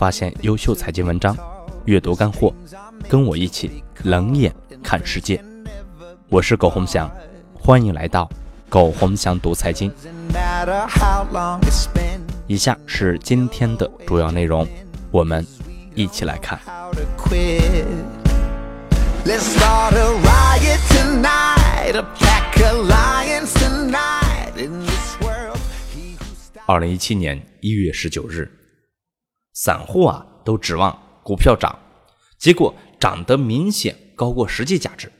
发现优秀财经文章，阅读干货，跟我一起冷眼看世界。我是苟洪翔，欢迎来到苟洪翔读财经。以下是今天的主要内容，我们一起来看。二零一七年一月十九日，散户啊都指望股票涨，结果涨得明显高过实际价值。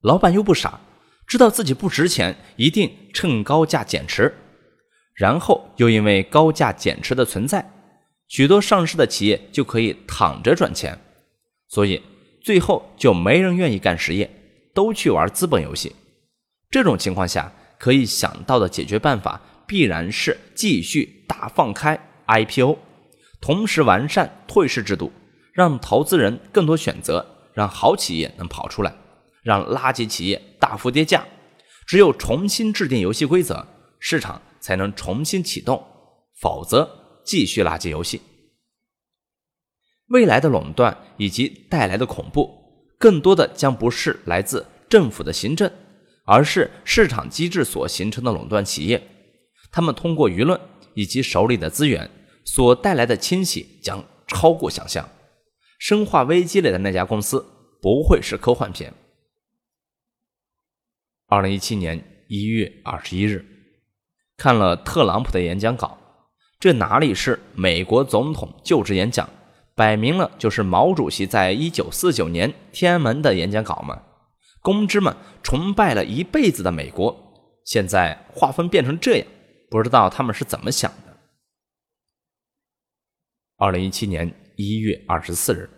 老板又不傻，知道自己不值钱，一定趁高价减持。然后又因为高价减持的存在，许多上市的企业就可以躺着赚钱，所以最后就没人愿意干实业，都去玩资本游戏。这种情况下，可以想到的解决办法。必然是继续大放开 IPO，同时完善退市制度，让投资人更多选择，让好企业能跑出来，让垃圾企业大幅跌价。只有重新制定游戏规则，市场才能重新启动，否则继续垃圾游戏。未来的垄断以及带来的恐怖，更多的将不是来自政府的行政，而是市场机制所形成的垄断企业。他们通过舆论以及手里的资源所带来的清洗将超过想象。生化危机里的那家公司不会是科幻片。二零一七年一月二十一日，看了特朗普的演讲稿，这哪里是美国总统就职演讲，摆明了就是毛主席在一九四九年天安门的演讲稿嘛！公知们崇拜了一辈子的美国，现在画风变成这样。不知道他们是怎么想的。二零一七年一月二十四日，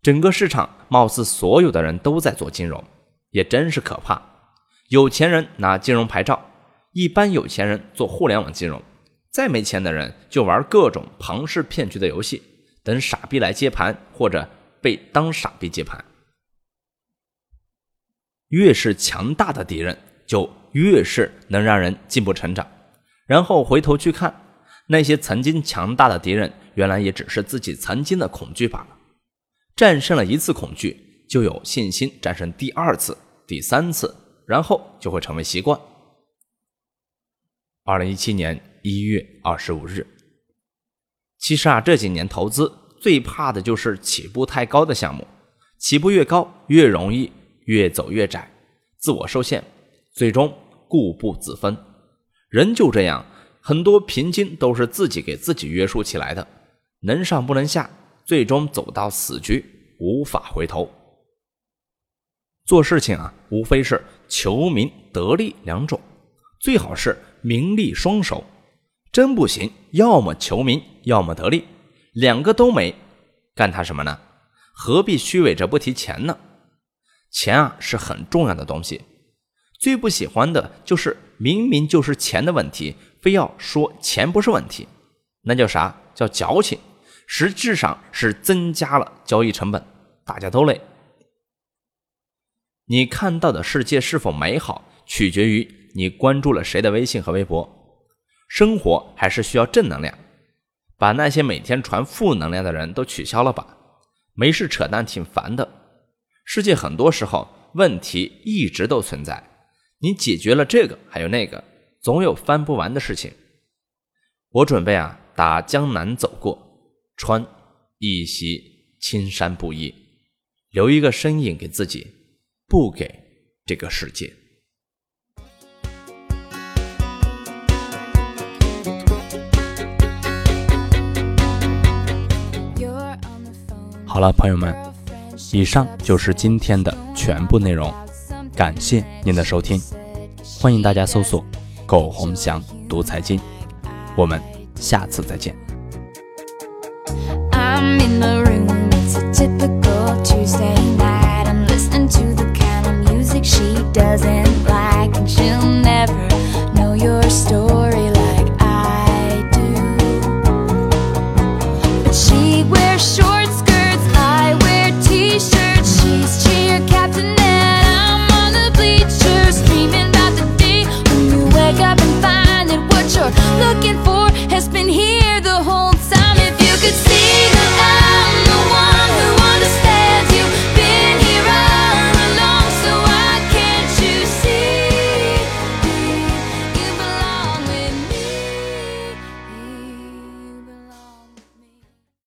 整个市场貌似所有的人都在做金融，也真是可怕。有钱人拿金融牌照，一般有钱人做互联网金融，再没钱的人就玩各种庞氏骗局的游戏，等傻逼来接盘或者被当傻逼接盘。越是强大的敌人，就越是能让人进步成长。然后回头去看，那些曾经强大的敌人，原来也只是自己曾经的恐惧罢了。战胜了一次恐惧，就有信心战胜第二次、第三次，然后就会成为习惯。二零一七年一月二十五日，其实啊，这几年投资最怕的就是起步太高的项目，起步越高，越容易越走越窄，自我受限，最终固步自封。人就这样，很多瓶颈都是自己给自己约束起来的，能上不能下，最终走到死局，无法回头。做事情啊，无非是求名得利两种，最好是名利双收。真不行，要么求名，要么得利，两个都没，干他什么呢？何必虚伪着不提钱呢？钱啊，是很重要的东西。最不喜欢的就是明明就是钱的问题，非要说钱不是问题，那叫啥？叫矫情，实质上是增加了交易成本，大家都累。你看到的世界是否美好，取决于你关注了谁的微信和微博。生活还是需要正能量，把那些每天传负能量的人都取消了吧。没事扯淡挺烦的。世界很多时候问题一直都存在。你解决了这个，还有那个，总有翻不完的事情。我准备啊，打江南走过，穿一袭青山布衣，留一个身影给自己，不给这个世界。好了，朋友们，以上就是今天的全部内容。感谢您的收听，欢迎大家搜索“苟洪祥读财经”，我们下次再见。